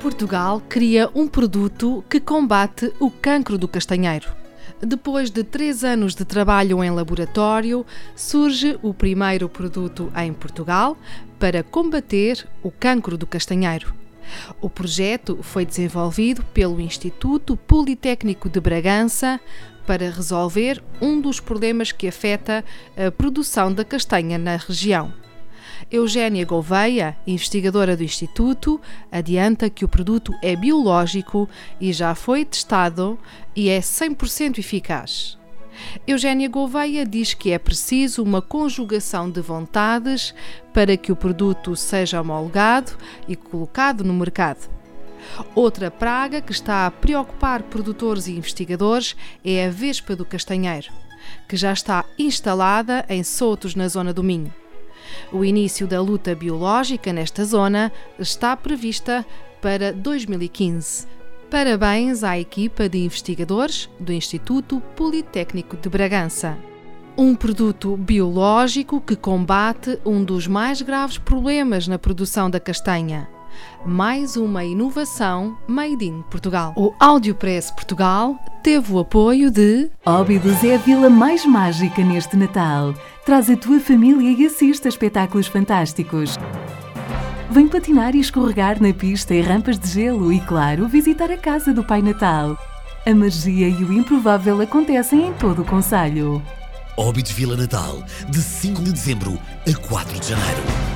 Portugal cria um produto que combate o cancro do castanheiro. Depois de três anos de trabalho em laboratório, surge o primeiro produto em Portugal para combater o cancro do castanheiro. O projeto foi desenvolvido pelo Instituto Politécnico de Bragança para resolver um dos problemas que afeta a produção da castanha na região. Eugénia Gouveia, investigadora do Instituto, adianta que o produto é biológico e já foi testado e é 100% eficaz. Eugénia Gouveia diz que é preciso uma conjugação de vontades para que o produto seja homologado e colocado no mercado. Outra praga que está a preocupar produtores e investigadores é a vespa do castanheiro, que já está instalada em Sotos, na zona do Minho. O início da luta biológica nesta zona está prevista para 2015. Parabéns à equipa de investigadores do Instituto Politécnico de Bragança. Um produto biológico que combate um dos mais graves problemas na produção da castanha. Mais uma inovação made in Portugal. O Audiopress Portugal teve o apoio de Óbidos é a vila mais mágica neste Natal. Traz a tua família e assiste a espetáculos fantásticos. Vem patinar e escorregar na pista e rampas de gelo e, claro, visitar a casa do Pai Natal. A magia e o improvável acontecem em todo o Conselho. Óbidos Vila Natal, de 5 de dezembro a 4 de janeiro.